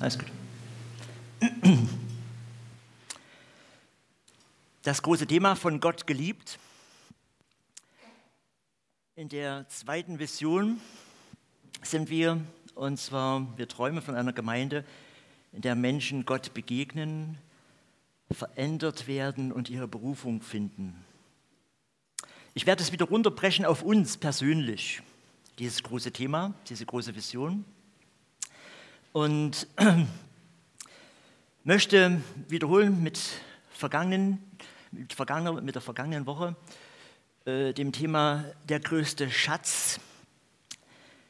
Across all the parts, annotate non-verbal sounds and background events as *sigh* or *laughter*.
Alles gut. Das große Thema von Gott geliebt. In der zweiten Vision sind wir, und zwar, wir träumen von einer Gemeinde, in der Menschen Gott begegnen, verändert werden und ihre Berufung finden. Ich werde es wieder runterbrechen auf uns persönlich, dieses große Thema, diese große Vision. Und *clears throat* möchte wiederholen mit, vergangenen, mit, vergangenen, mit der vergangenen Woche äh, dem Thema der größte Schatz.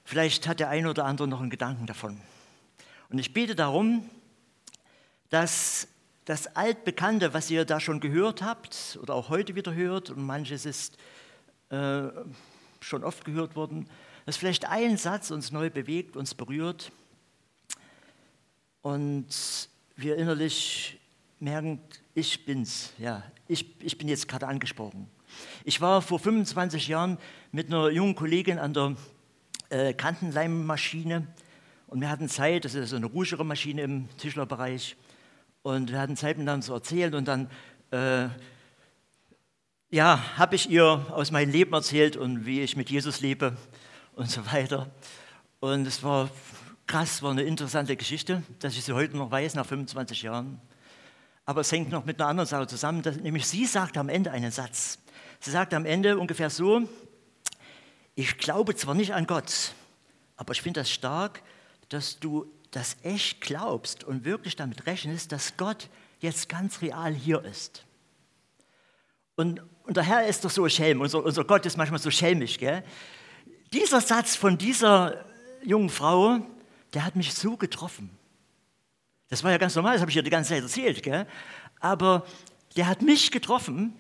Vielleicht hat der eine oder andere noch einen Gedanken davon. Und ich bete darum, dass das Altbekannte, was ihr da schon gehört habt oder auch heute wieder hört, und manches ist äh, schon oft gehört worden, dass vielleicht ein Satz uns neu bewegt, uns berührt und wir innerlich merken, ich bin's, ja, ich, ich bin jetzt gerade angesprochen. Ich war vor 25 Jahren mit einer jungen Kollegin an der äh, Kantenleimmaschine und wir hatten Zeit, das ist so eine ruhigere Maschine im Tischlerbereich, und wir hatten Zeit miteinander zu erzählen und dann äh, ja, habe ich ihr aus meinem Leben erzählt und wie ich mit Jesus lebe und so weiter. Und es war krass, war eine interessante Geschichte, dass ich sie heute noch weiß, nach 25 Jahren. Aber es hängt noch mit einer anderen Sache zusammen, dass, nämlich sie sagt am Ende einen Satz. Sie sagt am Ende ungefähr so, ich glaube zwar nicht an Gott, aber ich finde das stark, dass du das echt glaubst und wirklich damit rechnest, dass Gott jetzt ganz real hier ist. Und, und der Herr ist doch so schelm, unser, unser Gott ist manchmal so schelmisch. Gell? Dieser Satz von dieser jungen Frau, der hat mich so getroffen. Das war ja ganz normal, das habe ich ja die ganze Zeit erzählt. Gell? Aber der hat mich getroffen,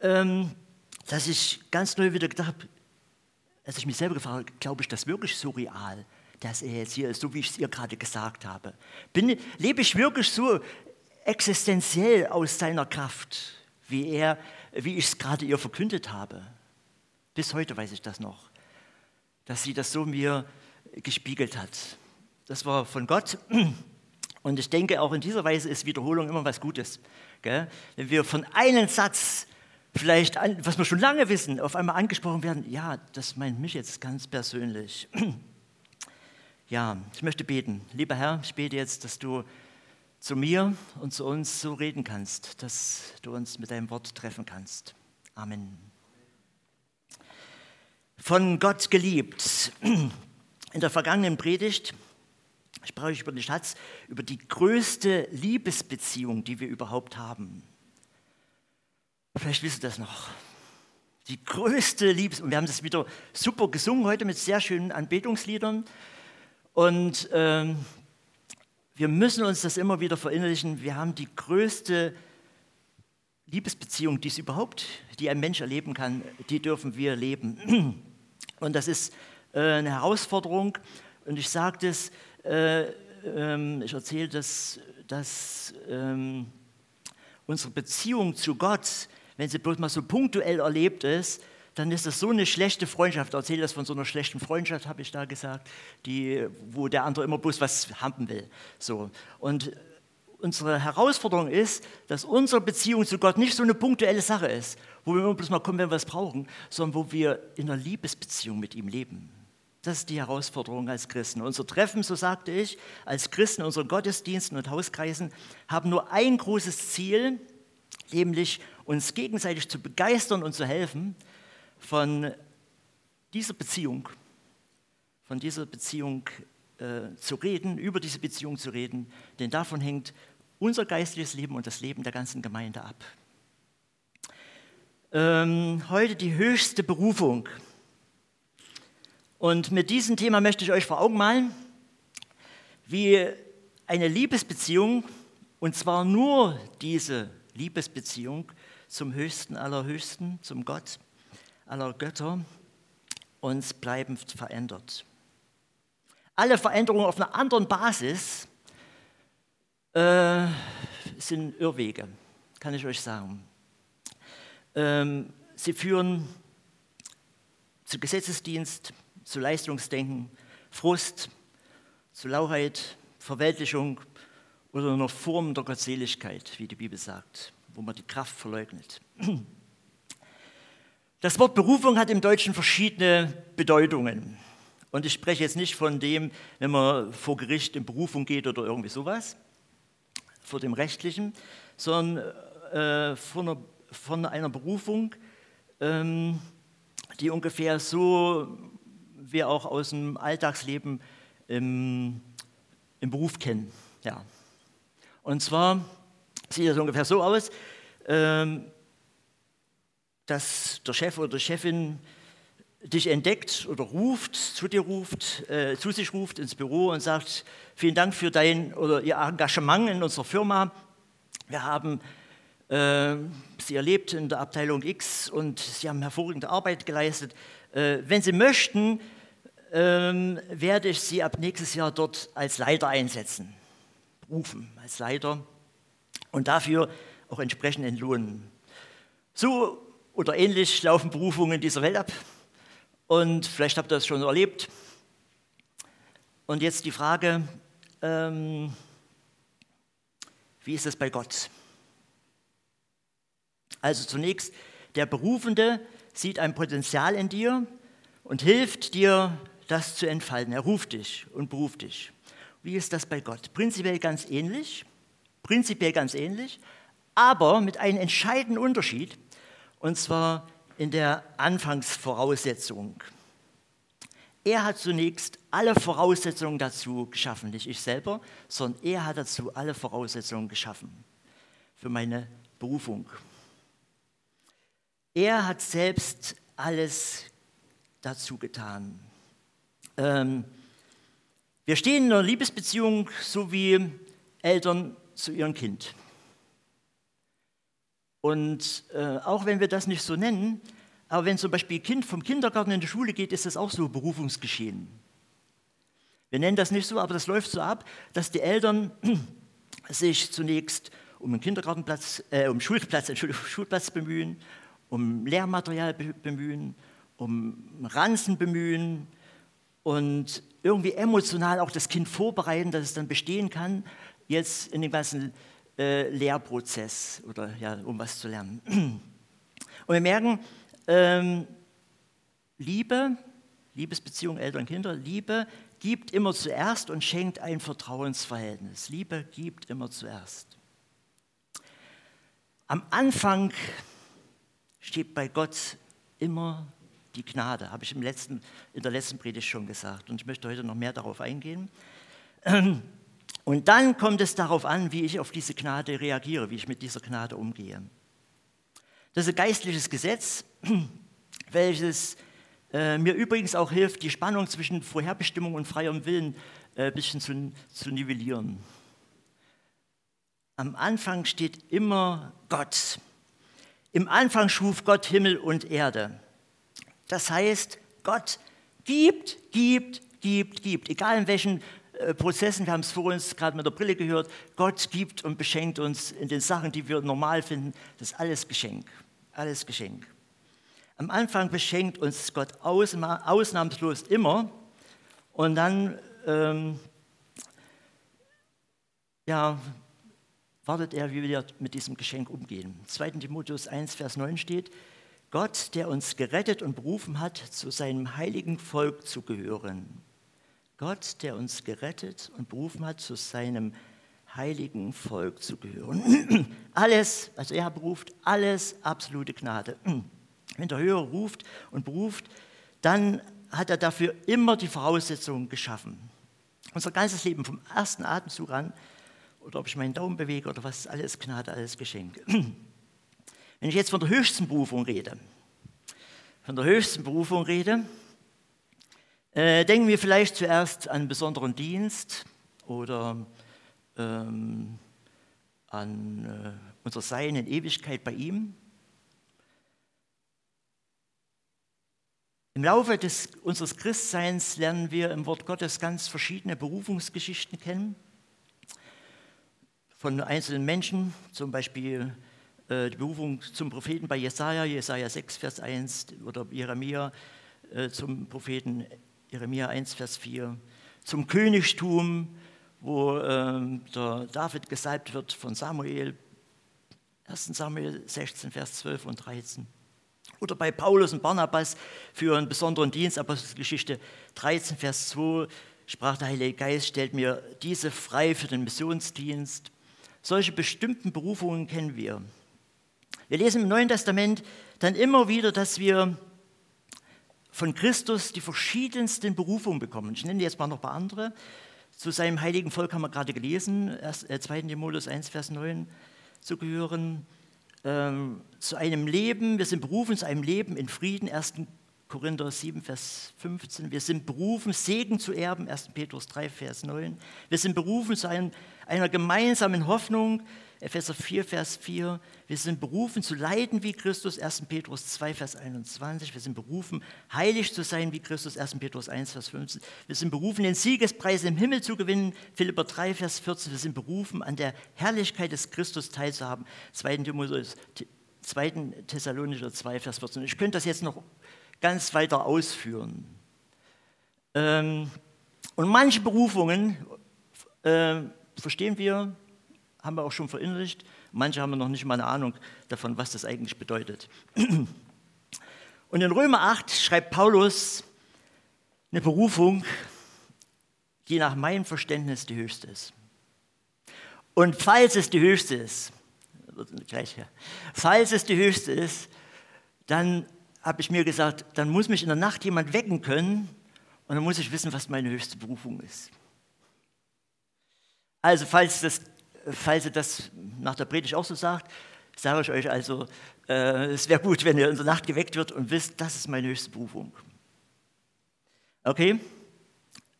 ähm, dass ich ganz neu wieder gedacht habe, als ich mich selber gefragt habe, glaube ich das wirklich so real? dass er jetzt hier ist, so wie ich es ihr gerade gesagt habe? Bin, lebe ich wirklich so existenziell aus seiner Kraft, wie, er, wie ich es gerade ihr verkündet habe? Bis heute weiß ich das noch, dass sie das so mir gespiegelt hat. Das war von Gott. *clears throat* Und ich denke, auch in dieser Weise ist Wiederholung immer was Gutes. Gell? Wenn wir von einem Satz vielleicht, was wir schon lange wissen, auf einmal angesprochen werden, ja, das meint mich jetzt ganz persönlich. *clears throat* Ja, ich möchte beten. Lieber Herr, ich bete jetzt, dass du zu mir und zu uns so reden kannst, dass du uns mit deinem Wort treffen kannst. Amen. Von Gott geliebt. *clears throat* In der vergangenen Predigt ich über den Schatz, über die größte Liebesbeziehung, die wir überhaupt haben. Vielleicht wisst ihr das noch. Die größte Liebes... Und wir haben das wieder super gesungen heute mit sehr schönen Anbetungsliedern. Und ähm, wir müssen uns das immer wieder verinnerlichen. Wir haben die größte Liebesbeziehung, die es überhaupt, die ein Mensch erleben kann, die dürfen wir leben. *clears throat* Und das ist äh, eine Herausforderung. Und ich sage das, äh, äh, ich erzähle das, dass ähm, unsere Beziehung zu Gott, wenn sie bloß mal so punktuell erlebt ist, dann ist das so eine schlechte Freundschaft. Erzähle das von so einer schlechten Freundschaft, habe ich da gesagt, die, wo der andere immer bloß was haben will. So. Und unsere Herausforderung ist, dass unsere Beziehung zu Gott nicht so eine punktuelle Sache ist, wo wir immer bloß mal kommen, wenn wir es brauchen, sondern wo wir in einer Liebesbeziehung mit ihm leben. Das ist die Herausforderung als Christen. Unser Treffen, so sagte ich, als Christen, unseren Gottesdiensten und Hauskreisen haben nur ein großes Ziel, nämlich uns gegenseitig zu begeistern und zu helfen, von dieser Beziehung, von dieser Beziehung äh, zu reden, über diese Beziehung zu reden, denn davon hängt unser geistliches Leben und das Leben der ganzen Gemeinde ab. Ähm, heute die höchste Berufung. Und mit diesem Thema möchte ich euch vor Augen malen, wie eine Liebesbeziehung, und zwar nur diese Liebesbeziehung zum Höchsten aller Höchsten, zum Gott, aller Götter uns bleiben verändert. Alle Veränderungen auf einer anderen Basis äh, sind Irrwege, kann ich euch sagen. Ähm, sie führen zu Gesetzesdienst, zu Leistungsdenken, Frust, zu Lauheit, Verweltlichung oder einer Form der Gottseligkeit, wie die Bibel sagt, wo man die Kraft verleugnet. Das Wort Berufung hat im Deutschen verschiedene Bedeutungen. Und ich spreche jetzt nicht von dem, wenn man vor Gericht in Berufung geht oder irgendwie sowas, vor dem Rechtlichen, sondern äh, von, einer, von, einer, Berufung, ähm, die ungefähr so wir auch aus dem Alltagsleben im, im Beruf kennen. Ja. Und zwar sieht das ungefähr so aus, ähm, dass der Chef oder die Chefin dich entdeckt oder ruft, zu dir ruft, äh, zu sich ruft ins Büro und sagt, vielen Dank für dein oder Ihr Engagement in unserer Firma. Wir haben äh, Sie erlebt in der Abteilung X und Sie haben hervorragende Arbeit geleistet. Äh, wenn Sie möchten, ähm, werde ich Sie ab nächstes Jahr dort als Leiter einsetzen, rufen als Leiter und dafür auch entsprechend entlohnen. So oder ähnlich laufen Berufungen in dieser Welt ab und vielleicht habt ihr das schon erlebt. Und jetzt die Frage, ähm, wie ist es bei Gott? Also zunächst, der Berufende sieht ein Potenzial in dir und hilft dir, das zu entfalten. Er ruft dich und beruft dich. Wie ist das bei Gott? Prinzipiell ganz ähnlich, prinzipiell ganz ähnlich, aber mit einem entscheidenden Unterschied, und zwar in der Anfangsvoraussetzung. Er hat zunächst alle Voraussetzungen dazu geschaffen, nicht ich selber, sondern er hat dazu alle Voraussetzungen geschaffen für meine Berufung. Er hat selbst alles dazu getan. Ähm, wir stehen in einer Liebesbeziehung so wie Eltern zu ihrem Kind. Und äh, auch wenn wir das nicht so nennen, aber wenn zum Beispiel Kind vom Kindergarten in die Schule geht, ist das auch so Berufungsgeschehen. Wir nennen das nicht so, aber das läuft so ab, dass die Eltern *clears throat* sich zunächst um einen Kindergartenplatz, äh, um Schulplatz, *laughs* Schulplatz bemühen, um Lehrmaterial bemühen, um Ranzen bemühen, und irgendwie emotional auch das Kind vorbereiten, dass es dann bestehen kann, jetzt in dem ganzen äh, Lehrprozess oder ja, um was zu lernen. *clears throat* Und wir merken, ähm, Liebe, Liebesbeziehung Eltern-Kinder, Liebe gibt immer zuerst und schenkt ein Vertrauensverhältnis. Liebe gibt immer zuerst. Am Anfang steht bei Gott immer die Gnade, habe ich im letzten, in der letzten Predigt schon gesagt. Und ich möchte heute noch mehr darauf eingehen. *clears throat* Und dann kommt es darauf an, wie ich auf diese Gnade reagiere, wie ich mit dieser Gnade umgehe. Das ist ein geistliches Gesetz, *clears throat* welches äh, mir übrigens auch hilft, die Spannung zwischen Vorherbestimmung und freiem Willen äh, ein bisschen zu, zu nivellieren. Am Anfang steht immer Gott. Im Anfang schuf Gott Himmel und Erde. Das heißt, Gott gibt, gibt, gibt, gibt. Egal in welchen äh, Prozessen, wir haben es vor uns gerade mit der Brille gehört, Gott gibt und beschenkt uns in den Sachen, die wir normal finden. Das ist alles Geschenk. Alles Geschenk. Am Anfang beschenkt uns Gott ausnahmslos immer und dann ähm, ja, wartet er, wie wir mit diesem Geschenk umgehen. 2. Timotheus 1, Vers 9 steht, Gott, der uns gerettet und berufen hat, zu seinem heiligen Volk zu gehören. Gott, der uns gerettet und berufen hat, zu seinem heiligen Volk zu gehören. *clears throat* Alles, also er beruft, alles absolute Gnade. *clears throat* Wenn der Hörer ruft und beruft, dann hat er dafür immer die Voraussetzungen geschaffen. Unser ganzes Leben vom ersten Atemzug an, oder ob ich meinen Daumen bewege oder was, alles Gnade, alles Geschenk. *clears throat* Wenn ich jetzt von der höchsten Berufung rede, von der höchsten Berufung rede, äh, denken wir vielleicht zuerst an einen besonderen Dienst oder ähm, an äh, unser Sein in Ewigkeit bei ihm. Im Laufe des, unseres Christseins lernen wir im Wort Gottes ganz verschiedene Berufungsgeschichten kennen. Von einzelnen Menschen, zum Beispiel die Berufung zum Propheten bei Jesaja, Jesaja 6, Vers 1 oder Jeremia äh, zum Propheten Jeremia 1, Vers 4, zum Königtum, wo wo ähm, der David gesalbt wird von Samuel, 1 Samuel 16, Vers 12 und 13. Oder bei Paulus und Barnabas für einen besonderen Dienst, Apostelgeschichte 13, Vers 2, sprach der Heilige Geist, stellt mir diese frei für den Missionsdienst. Solche bestimmten Berufungen kennen wir. Wir lesen im Neuen Testament dann immer wieder, dass wir von Christus die verschiedensten Berufungen bekommen. Ich nenne jetzt mal noch ein paar andere. Zu seinem heiligen Volk haben wir gerade gelesen, 2. Äh, Timotheus 1, Vers 9, zu gehören. Ähm, zu einem Leben, wir sind berufen zu einem Leben in Frieden, 1. Korinther 7, Vers 15. Wir sind berufen, Segen zu erben, 1. Petrus 3, Vers 9. Wir sind berufen zu einem, einer gemeinsamen Hoffnung, Epheser 4, Vers 4. Wir sind berufen zu leiden wie Christus, 1. Petrus 2, Vers 21. Wir sind berufen, heilig zu sein wie Christus, 1. Petrus 1, Vers 15. Wir sind berufen, den Siegespreis im Himmel zu gewinnen, Philipper 3, Vers 14. Wir sind berufen, an der Herrlichkeit des Christus teilzuhaben, 2. Timotheus 2. Thessalonicher 2, Vers 14. Ich könnte das jetzt noch ganz weiter ausführen. Ähm, und manche Berufungen äh, verstehen wir haben wir auch schon verinnerlicht. Manche haben noch nicht mal eine Ahnung davon, was das eigentlich bedeutet. *clears throat* Und in Römer 8 schreibt Paulus eine Berufung, die nach meinem Verständnis die höchste ist. Und falls es die höchste ist, falls es die höchste ist, dann habe ich mir gesagt, dann muss mich in der Nacht jemand wecken können und dann muss ich wissen, was meine höchste Berufung ist. Also falls das falls ihr das nach der Predigt auch so sagt, sage ich euch also, äh, es wäre gut, wenn ihr in der Nacht geweckt wird und wisst, das ist meine höchste Berufung. Okay?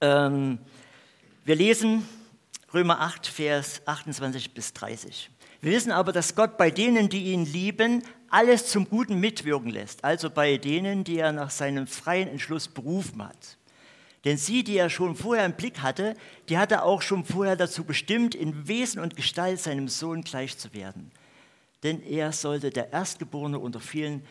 Ähm, wir lesen Römer 8, Vers 28 bis 30. Wir wissen aber, dass Gott bei denen, die ihn lieben, alles zum Guten mitwirken lässt, also bei denen, die er nach seinem freien Entschluss berufen hat. Denn sie, die er schon vorher im Blick hatte, die hat er auch schon vorher dazu bestimmt, in Wesen und Gestalt seinem Sohn gleich zu werden. Denn er sollte der Erstgeborene unter vielen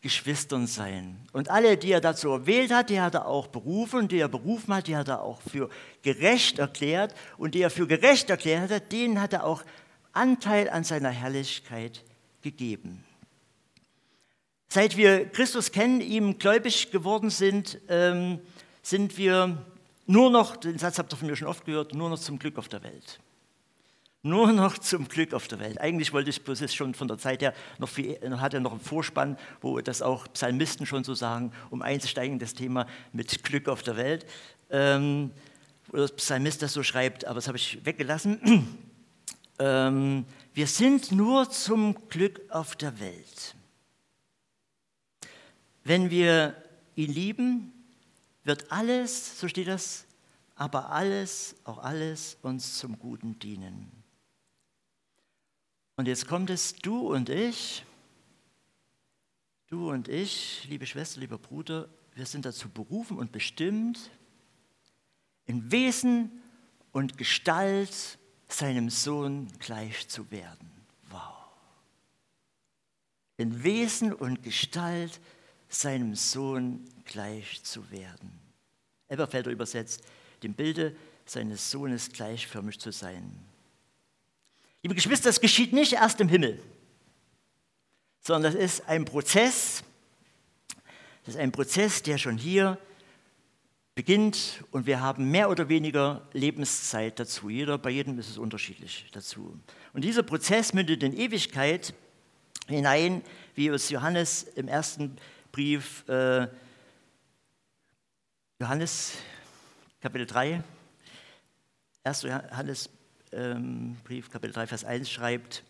Geschwistern sein. Und alle, die er dazu erwählt hat, die hat er auch berufen. Und die er berufen hat, die hat er auch für gerecht erklärt. Und die er für gerecht erklärt hat, denen hat er auch Anteil an seiner Herrlichkeit gegeben. Seit wir Christus kennen, ihm gläubig geworden sind, ähm, sind wir nur noch, den Satz habt ihr von mir schon oft gehört, nur noch zum Glück auf der Welt. Nur noch zum Glück auf der Welt. Eigentlich wollte ich bloß schon von der Zeit her noch viel, hat er noch einen Vorspann, wo das auch Psalmisten schon so sagen, um einzusteigen in das Thema mit Glück auf der Welt. Ähm, oder Psalmist das so schreibt, aber das habe ich weggelassen. Ähm, wir sind nur zum Glück auf der Welt. Wenn wir ihn lieben, wird alles, so steht das, aber alles, auch alles uns zum Guten dienen. Und jetzt kommt es, du und ich, du und ich, liebe Schwester, lieber Bruder, wir sind dazu berufen und bestimmt, in Wesen und Gestalt seinem Sohn gleich zu werden. Wow. In Wesen und Gestalt seinem Sohn gleich zu werden. Elberfelder übersetzt, dem Bilde seines Sohnes gleichförmig zu sein. Liebe Geschwister, das geschieht nicht erst im Himmel, sondern das ist ein Prozess, das ist ein Prozess, der schon hier beginnt und wir haben mehr oder weniger Lebenszeit dazu. Jeder, bei jedem ist es unterschiedlich dazu. Und dieser Prozess mündet in Ewigkeit hinein, wie es Johannes im ersten Brief äh, Johannes Kapitel 3, 1. Johannes ähm, Brief Kapitel 3, Vers 1 schreibt,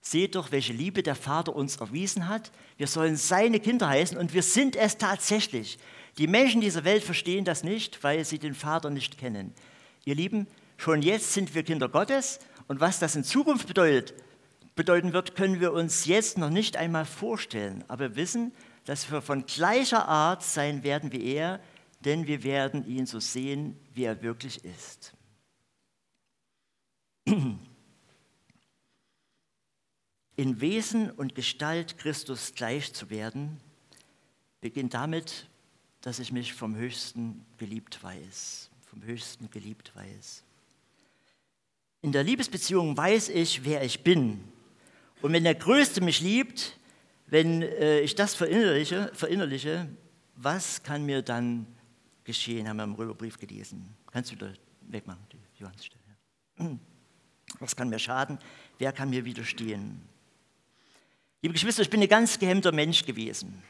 Seht doch, welche Liebe der Vater uns erwiesen hat. Wir sollen seine Kinder heißen und wir sind es tatsächlich. Die Menschen dieser Welt verstehen das nicht, weil sie den Vater nicht kennen. Ihr Lieben, schon jetzt sind wir Kinder Gottes und was das in Zukunft bedeutet, bedeuten wird, können wir uns jetzt noch nicht einmal vorstellen. Aber wir wissen, dass wir von gleicher Art sein werden wie er, denn wir werden ihn so sehen, wie er wirklich ist. *clears throat* In Wesen und Gestalt Christus gleich zu werden, beginnt damit, dass ich mich vom Höchsten geliebt weiß, vom Höchsten geliebt weiß. in der Liebesbeziehung weiß ich, wer ich bin. Und wenn der Größte mich liebt, wenn äh, ich das verinnerliche, verinnerliche, was kann mir dann geschehen, haben wir im Römerbrief gelesen. Kannst du da wegmachen, die Johannesstelle. *clears throat* Was kann mir schaden? Wer kann mir widerstehen? Liebe Geschwister, ich bin ein ganz gehemmter Mensch gewesen.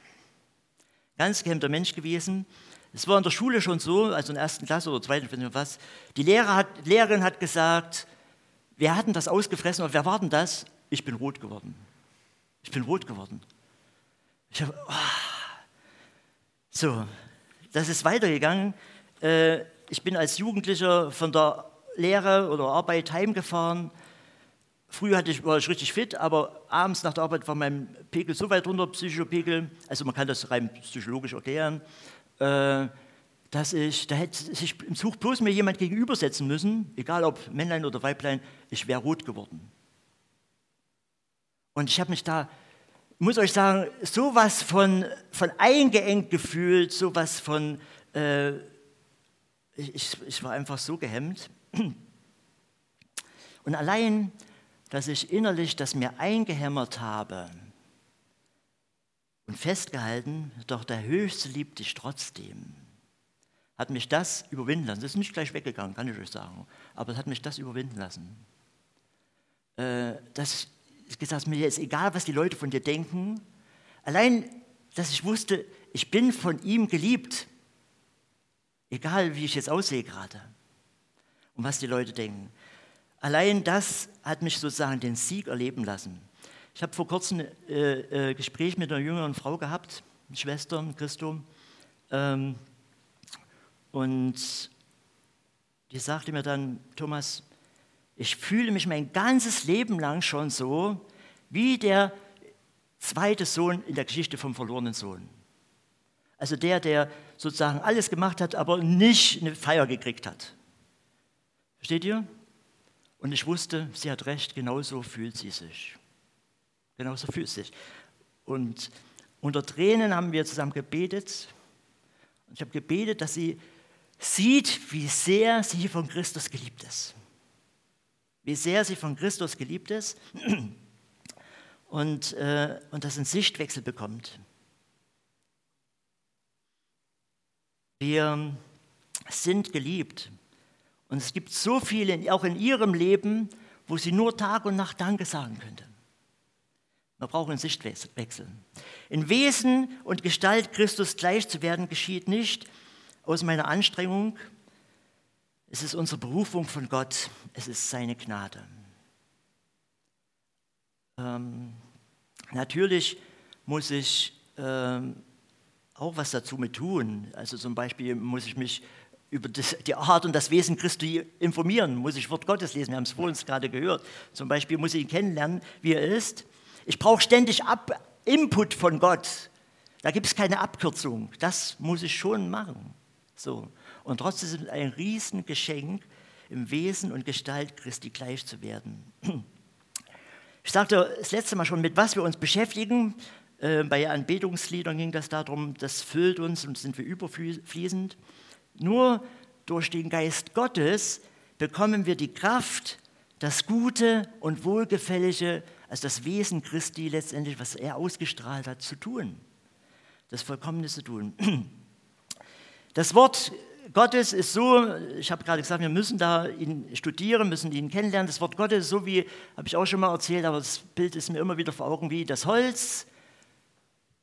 Ganz gehemmter Mensch gewesen. Es war in der Schule schon so, also in der ersten Klasse oder zweiten, nicht was. Die Lehrer hat, Lehrerin hat gesagt, wer hat denn das ausgefressen oder wer war denn das? Ich bin rot geworden. Ich bin rot geworden. Ich habe, oh. so, das ist weitergegangen. Äh, ich bin als Jugendlicher von der Lehre oder Arbeit heimgefahren. Früher hatte ich, war ich richtig fit, aber abends nach der Arbeit war mein Pegel so weit runter, Psychopegel, also man kann das rein psychologisch erklären, äh, dass ich, da hätte sich im Zug bloß mir jemand gegenübersetzen müssen, egal ob Männlein oder Weiblein, ich wäre rot geworden. Und ich habe mich da, muss euch sagen, sowas von, von eingeengt gefühlt, sowas von, äh, ich, ich war einfach so gehemmt. Und allein, dass ich innerlich das mir eingehämmert habe und festgehalten, doch der Höchste liebt dich trotzdem, hat mich das überwinden lassen. Das ist nicht gleich weggegangen, kann ich euch sagen, aber es hat mich das überwinden lassen. Äh, dass ich gesagt mir jetzt egal, was die Leute von dir denken, allein, dass ich wusste, ich bin von ihm geliebt, egal wie ich jetzt aussehe gerade und was die Leute denken. Allein das hat mich sozusagen den Sieg erleben lassen. Ich habe vor kurzem ein äh, äh, Gespräch mit einer jüngeren Frau gehabt, Schwester Christo, ähm, und die sagte mir dann, Thomas, ich fühle mich mein ganzes Leben lang schon so wie der zweite Sohn in der Geschichte vom verlorenen Sohn. Also der, der sozusagen alles gemacht hat, aber nicht eine Feier gekriegt hat. Versteht ihr? Und ich wusste, sie hat recht, genauso fühlt sie sich. Genauso fühlt sie sich. Und unter Tränen haben wir zusammen gebetet. Und ich habe gebetet, dass sie sieht, wie sehr sie von Christus geliebt ist. Wie sehr sie von Christus geliebt ist *clears throat* und, äh, und das einen Sichtwechsel bekommt. Wir sind geliebt. Und es gibt so viele, auch in ihrem Leben, wo sie nur Tag und Nacht Danke sagen könnte. Man braucht einen Sichtwechsel. In Wesen und Gestalt Christus gleich zu werden, geschieht nicht aus meiner Anstrengung. Es ist unsere Berufung von Gott. Es ist seine Gnade. Ähm, natürlich muss ich ähm, auch was dazu mit tun. Also zum Beispiel muss ich mich über das, die Art und das Wesen Christi informieren, muss ich Wort Gottes lesen, wir haben es vorhin gerade gehört. Zum Beispiel muss ich ihn kennenlernen, wie er ist. Ich brauche ständig Ab Input von Gott. Da gibt es keine Abkürzung. Das muss ich schon machen. So. Und trotzdem ist es ein Riesengeschenk, im Wesen und Gestalt Christi gleich zu werden. Ich sagte das letzte Mal schon, mit was wir uns beschäftigen. Äh, bei Anbetungsliedern ging das darum, das füllt uns und sind wir überfließend. Nur durch den Geist Gottes bekommen wir die Kraft, das Gute und Wohlgefällige, also das Wesen Christi letztendlich, was er ausgestrahlt hat, zu tun. Das Vollkommene zu tun. *clears throat* Das Wort Gottes ist so, ich habe gerade gesagt, wir müssen da ihn studieren, müssen ihn kennenlernen. Das Wort Gottes ist so wie, habe ich auch schon mal erzählt, aber das Bild ist mir immer wieder vor Augen wie das Holz.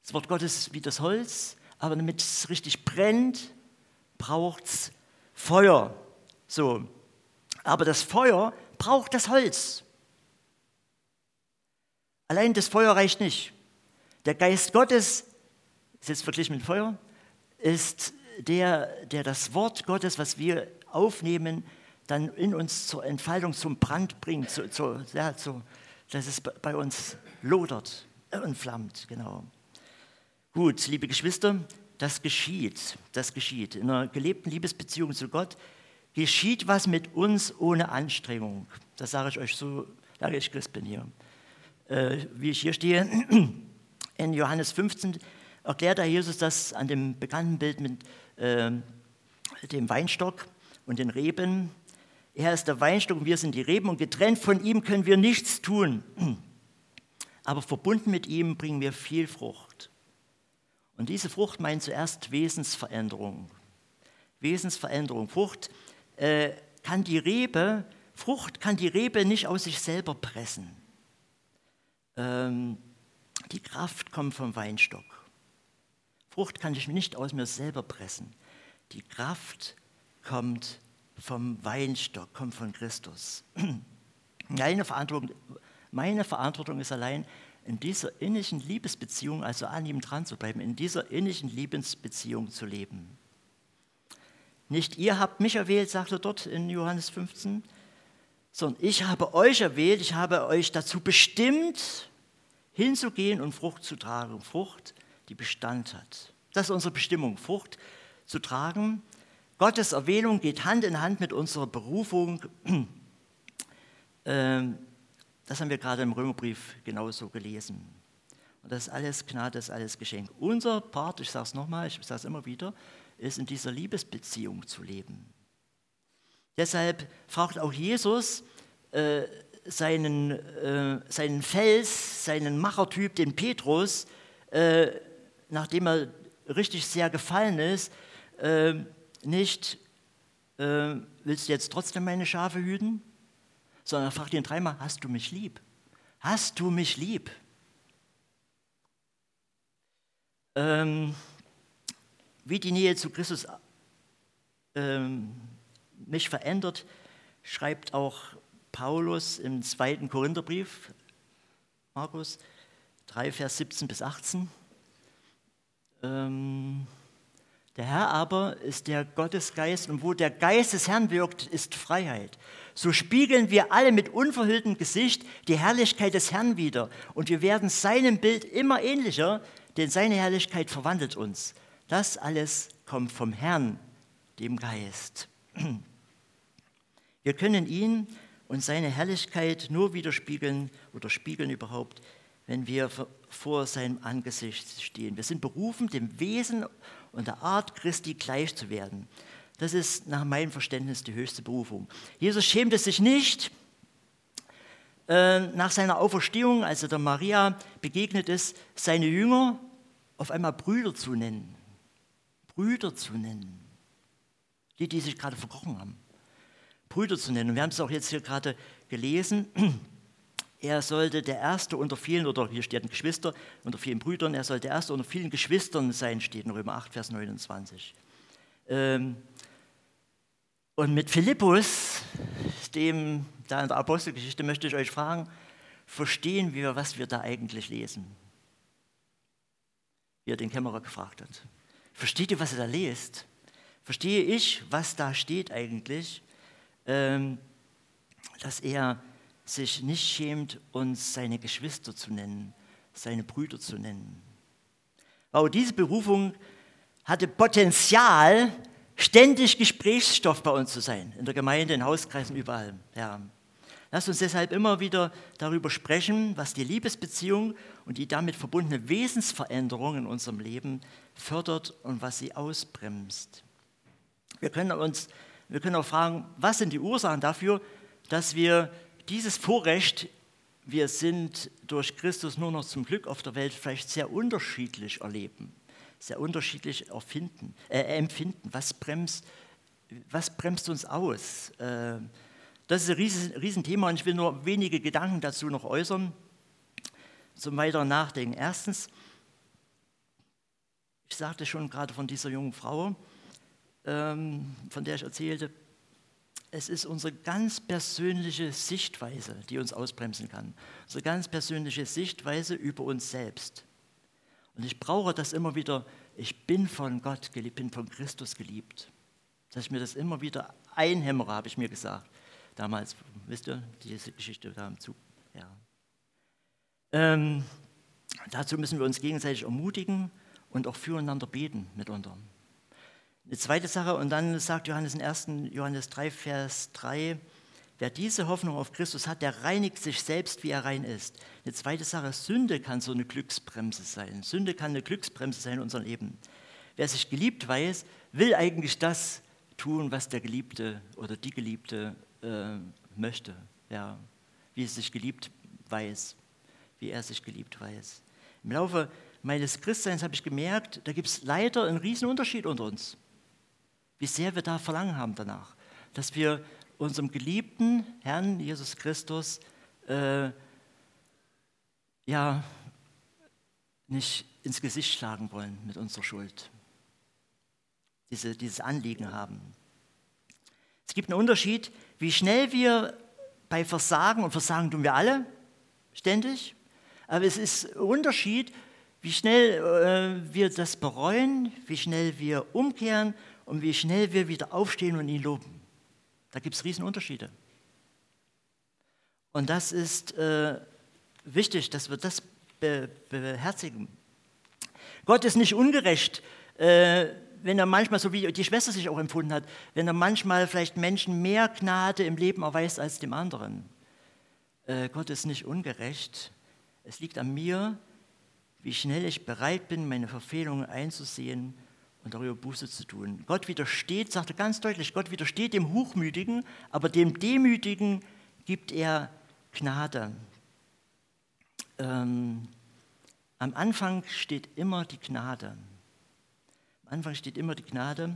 Das Wort Gottes ist wie das Holz, aber damit es richtig brennt, braucht es Feuer. So. Aber das Feuer braucht das Holz. Allein das Feuer reicht nicht. Der Geist Gottes, ist jetzt verglichen mit Feuer, ist der, der das Wort Gottes, was wir aufnehmen, dann in uns zur Entfaltung, zum Brand bringt, zu, zu, ja, zu, dass es bei uns lodert und flammt. Genau. Gut, liebe Geschwister, das geschieht, das geschieht. In einer gelebten Liebesbeziehung zu Gott geschieht was mit uns ohne Anstrengung. Das sage ich euch so, lange ich Christ bin hier. Äh, wie ich hier stehe, *clears throat* in Johannes 15 erklärt der Jesus das an dem bekannten Bild mit äh, dem Weinstock und den Reben. Er ist der Weinstock und wir sind die Reben und getrennt von ihm können wir nichts tun. *clears throat* Aber verbunden mit ihm bringen wir viel Frucht. Und diese Frucht meint zuerst Wesensveränderung. Wesensveränderung. Frucht äh, kann die Rebe, Frucht kann die Rebe nicht aus sich selber pressen. Ähm, die Kraft kommt vom Weinstock. Frucht kann ich nicht aus mir selber pressen. Die Kraft kommt vom Weinstock, kommt von Christus. *clears throat* Meine Verantwortung, meine Verantwortung ist allein, in dieser innigen Liebesbeziehung, also an ihm dran zu bleiben, in dieser innigen Liebesbeziehung zu leben. Nicht ihr habt mich erwählt, sagt er dort in Johannes 15, sondern ich habe euch erwählt, ich habe euch dazu bestimmt, hinzugehen und Frucht zu tragen. Frucht, die Bestand hat. Das ist unsere Bestimmung, Frucht zu tragen. Gottes Erwählung geht Hand in Hand mit unserer Berufung. *clears throat* Ähm, das haben wir gerade im Römerbrief genauso gelesen. Und das ist alles Gnade, das ist alles Geschenk. Unser Part, ich sage es nochmal, ich sage es immer wieder, ist in dieser Liebesbeziehung zu leben. Deshalb fragt auch Jesus äh, seinen, äh, seinen Fels, seinen Machertyp, den Petrus, äh, nachdem er richtig sehr gefallen ist, äh, nicht, äh, willst du jetzt trotzdem meine Schafe hüten? Sondern er fragt ihn dreimal, hast du mich lieb? Hast du mich lieb? Ähm, wie die Nähe zu Christus ähm, mich verändert, schreibt auch Paulus im zweiten Korintherbrief, Markus 3, Vers 17 bis 18. Ähm, der Herr aber ist der Gottesgeist und wo der Geist des Herrn wirkt, ist Freiheit. So spiegeln wir alle mit unverhülltem Gesicht die Herrlichkeit des Herrn wider und wir werden seinem Bild immer ähnlicher, denn seine Herrlichkeit verwandelt uns. Das alles kommt vom Herrn, dem Geist. Wir können ihn und seine Herrlichkeit nur widerspiegeln oder spiegeln überhaupt, wenn wir vor seinem Angesicht stehen. Wir sind berufen, dem Wesen und der Art Christi gleich zu werden. Das ist nach meinem Verständnis die höchste Berufung. Jesus schämte sich nicht, äh, nach seiner Auferstehung, als er der Maria begegnet ist, seine Jünger auf einmal Brüder zu nennen. Brüder zu nennen. Die, die sich gerade verkrochen haben. Brüder zu nennen. Und wir haben es auch jetzt hier gerade gelesen. Er sollte der Erste unter vielen, oder hier steht Geschwister, unter vielen Brüdern, er sollte der Erste unter vielen Geschwistern sein, steht in Römer 8, Vers 29. Ähm, und mit Philippus, dem da in der Apostelgeschichte, möchte ich euch fragen, verstehen wir, was wir da eigentlich lesen? Wie er den Kämmerer gefragt hat. Versteht ihr, was er da lest? Verstehe ich, was da steht eigentlich? Ähm, dass er sich nicht schämt, uns seine Geschwister zu nennen, seine Brüder zu nennen. Aber diese Berufung hatte Potenzial, ständig Gesprächsstoff bei uns zu sein, in der Gemeinde, in Hauskreisen, überall. Ja. Lasst uns deshalb immer wieder darüber sprechen, was die Liebesbeziehung und die damit verbundene Wesensveränderung in unserem Leben fördert und was sie ausbremst. Wir können, uns, wir können auch fragen, was sind die Ursachen dafür, dass wir dieses Vorrecht, wir sind durch Christus nur noch zum Glück auf der Welt vielleicht sehr unterschiedlich erleben, sehr unterschiedlich erfinden, äh, empfinden. Was bremst, was bremst uns aus? Äh, das ist ein riesen, Riesenthema und ich will nur wenige Gedanken dazu noch äußern, zum weiteren Nachdenken. Erstens, ich sagte schon gerade von dieser jungen Frau, ähm, von der ich erzählte, es ist unsere ganz persönliche Sichtweise, die uns ausbremsen kann. Unsere ganz persönliche Sichtweise über uns selbst. Und ich brauche das immer wieder, ich bin von Gott geliebt, bin von Christus geliebt. Dass ich mir das immer wieder einhämmere, habe ich mir gesagt. Damals, wisst ihr, diese Geschichte da im Zug. Ja. Ähm, dazu müssen wir uns gegenseitig ermutigen und auch füreinander beten mitunter. Eine zweite Sache, und dann sagt Johannes in 1. Johannes 3, Vers 3, wer diese Hoffnung auf Christus hat, der reinigt sich selbst, wie er rein ist. Eine zweite Sache, Sünde kann so eine Glücksbremse sein. Sünde kann eine Glücksbremse sein in unserem Leben. Wer sich geliebt weiß, will eigentlich das tun, was der Geliebte oder die Geliebte äh, möchte, ja, wie es sich geliebt weiß, wie er sich geliebt weiß. Im Laufe meines Christseins habe ich gemerkt, da gibt es leider einen riesen Unterschied unter uns, wie sehr wir da Verlangen haben danach, dass wir unserem geliebten Herrn Jesus Christus äh, ja nicht ins Gesicht schlagen wollen mit unserer Schuld. Diese, dieses Anliegen haben. Es gibt einen Unterschied, wie schnell wir bei Versagen, und Versagen tun wir alle ständig, aber es ist ein Unterschied, wie schnell äh, wir das bereuen, wie schnell wir umkehren und wie schnell wir wieder aufstehen und ihn loben. Da gibt es Riesenunterschiede. Und das ist äh, wichtig, dass wir das be beherzigen. Gott ist nicht ungerecht, äh, wenn er manchmal, so wie die Schwester sich auch empfunden hat, wenn er manchmal vielleicht Menschen mehr Gnade im Leben erweist als dem anderen. Äh, Gott ist nicht ungerecht. Es liegt an mir, wie schnell ich bereit bin, meine Verfehlungen einzusehen und darüber Buße zu tun. Gott widersteht, sagt er ganz deutlich, Gott widersteht dem Hochmütigen, aber dem Demütigen gibt er Gnade. Ähm, am Anfang steht immer die Gnade. Am Anfang steht immer die Gnade.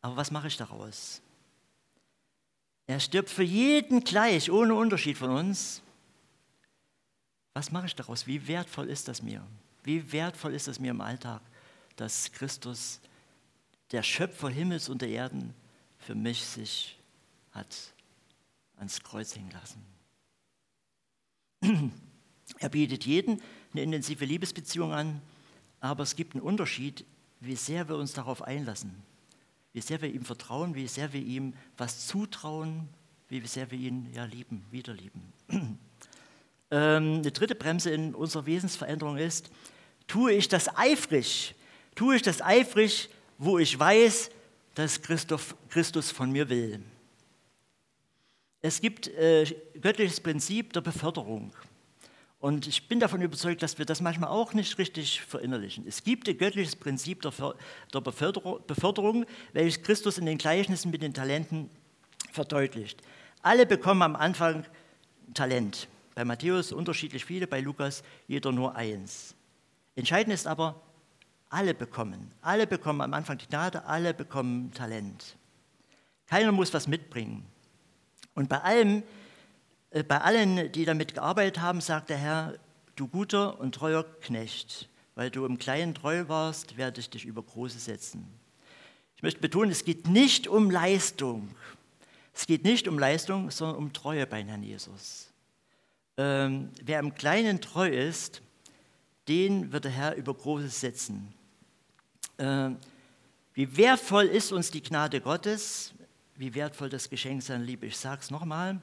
Aber was mache ich daraus? Er stirbt für jeden gleich, ohne Unterschied von uns. Was mache ich daraus? Wie wertvoll ist das mir? Wie wertvoll ist es mir im Alltag, dass Christus, der Schöpfer Himmels und der Erden, für mich sich hat ans Kreuz hängen lassen. *clears throat* Er bietet jeden eine intensive Liebesbeziehung an, aber es gibt einen Unterschied, wie sehr wir uns darauf einlassen, wie sehr wir ihm vertrauen, wie sehr wir ihm was zutrauen, wie sehr wir ihn ja lieben, wieder lieben. *clears throat* Ähm, eine dritte Bremse in unserer Wesensveränderung ist, tue ich das eifrig, tue ich das eifrig, wo ich weiß, dass Christus von mir will. Es gibt äh, göttliches Prinzip der Beförderung. Und ich bin davon überzeugt, dass wir das manchmal auch nicht richtig verinnerlichen. Es gibt ein göttliches Prinzip der, der Beförderung, welches Christus in den Gleichnissen mit den Talenten verdeutlicht. Alle bekommen am Anfang Talent. Bei Matthäus unterschiedlich viele, bei Lukas jeder nur eins. Entscheidend ist aber, alle bekommen. Alle bekommen am Anfang die Gnade, alle bekommen Talent. Keiner muss was mitbringen. Und bei allem, äh, bei allen, die damit gearbeitet haben, sagt der Herr, du guter und treuer Knecht, weil du im Kleinen treu warst, werde ich dich über Große setzen. Ich möchte betonen, es geht nicht um Leistung. Es geht nicht um Leistung, sondern um Treue bei Herrn Jesus. Ähm, wer im Kleinen treu ist, den wird der Herr über Großes setzen. Ähm, wie wertvoll ist uns die Gnade Gottes, wie wertvoll das Geschenk seiner Liebe. Ich sage es nochmal,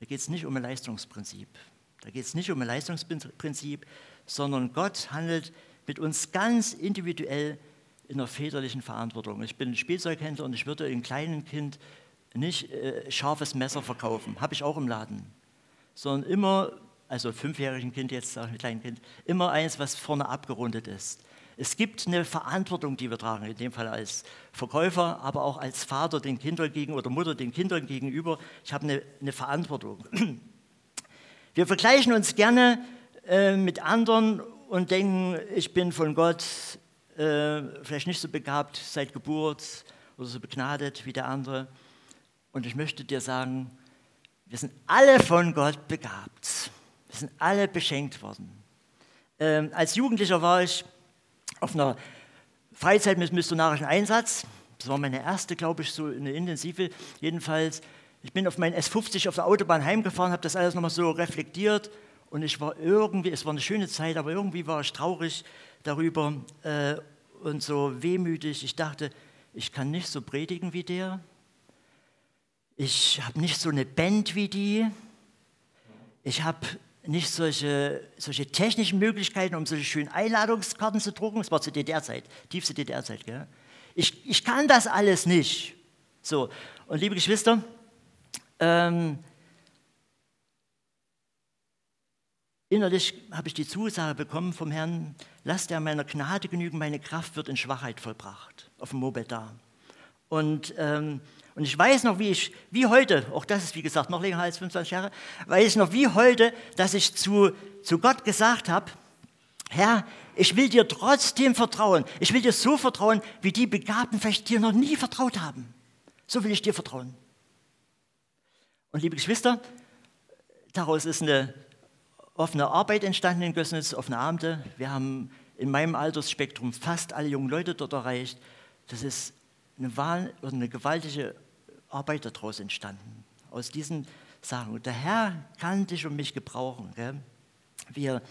da geht es nicht um ein Leistungsprinzip. Da geht es nicht um ein Leistungsprinzip, sondern Gott handelt mit uns ganz individuell in der väterlichen Verantwortung. Ich bin Spielzeughändler und ich würde einem kleinen Kind nicht äh, scharfes Messer verkaufen. Habe ich auch im Laden sondern immer, also fünfjährigen Kind jetzt, sage ich kleinen Kind, immer eins, was vorne abgerundet ist. Es gibt eine Verantwortung, die wir tragen, in dem Fall als Verkäufer, aber auch als Vater den Kindern gegenüber oder Mutter den Kindern gegenüber. Ich habe eine, eine Verantwortung. *clears throat* Wir vergleichen uns gerne äh, mit anderen und denken, ich bin von Gott äh, vielleicht nicht so begabt seit Geburt oder so begnadet wie der andere. Und ich möchte dir sagen, wir sind alle von Gott begabt. Wir sind alle beschenkt worden. Ähm, als Jugendlicher war ich auf einer Freizeit mit missionarischen Einsatz. Das war meine erste, glaube ich, so eine intensive. Jedenfalls, ich bin auf meinen S50 auf der Autobahn heimgefahren, habe das alles nochmal so reflektiert und ich war irgendwie, es war eine schöne Zeit, aber irgendwie war ich traurig darüber äh, und so wehmütig. Ich dachte, ich kann nicht so predigen wie der, ich habe nicht so eine Band wie die. Ich habe nicht solche, solche technischen Möglichkeiten, um solche schönen Einladungskarten zu drucken. Das war zur DDR-Zeit, tiefste DDR-Zeit. Ich, ich kann das alles nicht. So, und liebe Geschwister, ähm, innerlich habe ich die Zusage bekommen vom Herrn, lasst er meiner Gnade genügen, meine Kraft wird in Schwachheit vollbracht, auf dem Moped da. Und, ähm, und ich weiß noch, wie ich, wie heute, auch das ist wie gesagt noch länger als 25 Jahre, weiß ich noch wie heute, dass ich zu, zu Gott gesagt habe, Herr, ich will dir trotzdem vertrauen. Ich will dir so vertrauen, wie die Begabten vielleicht dir noch nie vertraut haben. So will ich dir vertrauen. Und liebe Geschwister, daraus ist eine offene Arbeit entstanden in Gößnitz, offene Abende. Wir haben in meinem Altersspektrum fast alle jungen Leute dort erreicht. Das ist eine, Wahl, eine gewaltige Arbeit daraus entstanden, aus diesen Sachen. Und der Herr kann dich und mich gebrauchen. Gell? Wir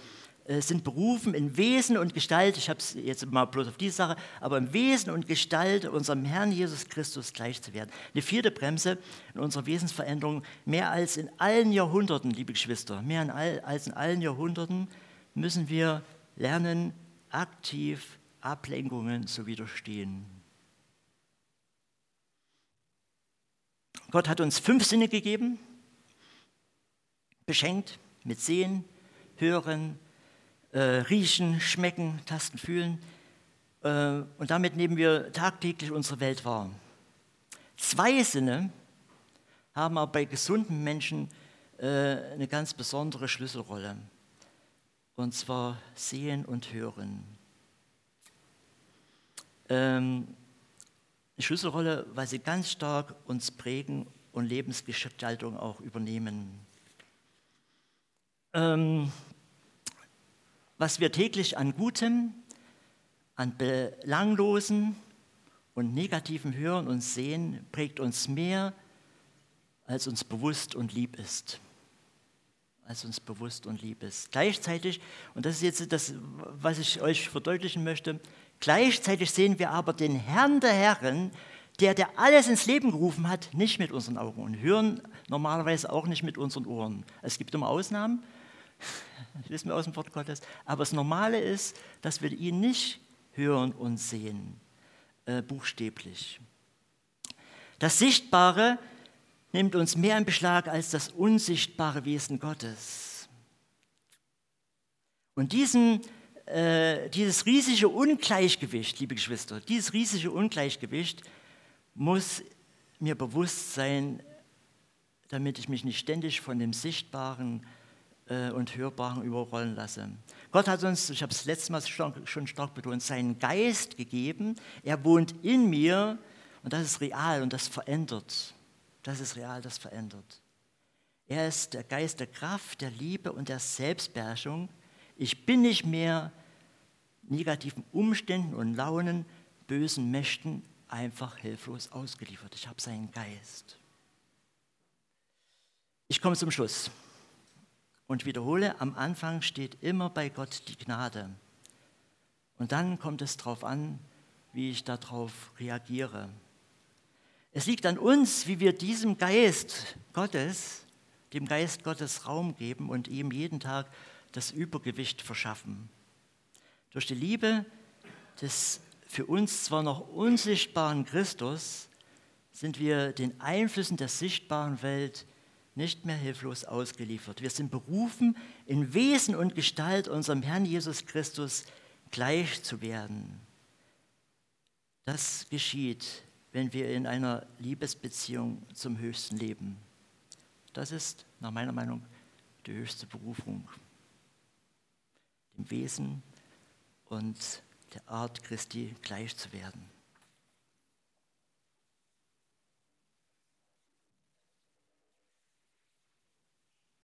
äh, sind berufen, in Wesen und Gestalt, ich habe es jetzt mal bloß auf diese Sache, aber im Wesen und Gestalt unserem Herrn Jesus Christus gleich zu werden. Eine vierte Bremse in unserer Wesensveränderung, mehr als in allen Jahrhunderten, liebe Geschwister, mehr all, als in allen Jahrhunderten müssen wir lernen, aktiv Ablenkungen zu widerstehen. Gott hat uns fünf Sinne gegeben, beschenkt mit Sehen, Hören, äh, riechen, schmecken, tasten, fühlen. Äh, und damit nehmen wir tagtäglich unsere Welt wahr. Zwei Sinne haben aber bei gesunden Menschen äh, eine ganz besondere Schlüsselrolle. Und zwar sehen und hören. Ähm, eine Schlüsselrolle, weil sie ganz stark uns prägen und Lebensgestaltung auch übernehmen. Ähm, was wir täglich an Gutem, an Belanglosen und Negativem hören und sehen, prägt uns mehr, als uns bewusst und lieb ist. Als uns bewusst und lieb ist. Gleichzeitig, und das ist jetzt das, was ich euch verdeutlichen möchte, gleichzeitig sehen wir aber den Herrn der Herren, der, der alles ins Leben gerufen hat, nicht mit unseren Augen und hören normalerweise auch nicht mit unseren Ohren. Es gibt immer Ausnahmen, das *laughs* wissen wir aus dem Wort Gottes. Aber das Normale ist, dass wir ihn nicht hören und sehen, äh, buchstäblich. Das Sichtbare nimmt uns mehr in Beschlag als das unsichtbare Wesen Gottes. Und diesen, äh, dieses riesige Ungleichgewicht, liebe Geschwister, dieses riesige Ungleichgewicht muss mir bewusst sein, damit ich mich nicht ständig von dem Sichtbaren äh, und Hörbaren überrollen lasse. Gott hat uns, ich habe es letztes Mal schon stark betont, seinen Geist gegeben. Er wohnt in mir und das ist real und das verändert. Das ist real, das verändert. Er ist der Geist der Kraft, der Liebe und der Selbstbeherrschung. Ich bin nicht mehr negativen Umständen und Launen, bösen Mächten einfach hilflos ausgeliefert. Ich habe seinen Geist. Ich komme zum Schluss und wiederhole, am Anfang steht immer bei Gott die Gnade. Und dann kommt es darauf an, wie ich darauf reagiere. Es liegt an uns, wie wir diesem Geist Gottes, dem Geist Gottes Raum geben und ihm jeden Tag das Übergewicht verschaffen. Durch die Liebe des für uns zwar noch unsichtbaren Christus sind wir den Einflüssen der sichtbaren Welt nicht mehr hilflos ausgeliefert. Wir sind berufen, in Wesen und Gestalt unserem Herrn Jesus Christus gleich zu werden. Das geschieht, wenn wir in einer Liebesbeziehung zum Höchsten leben. Das ist nach meiner Meinung die höchste Berufung, dem Wesen und der Art Christi gleich zu werden.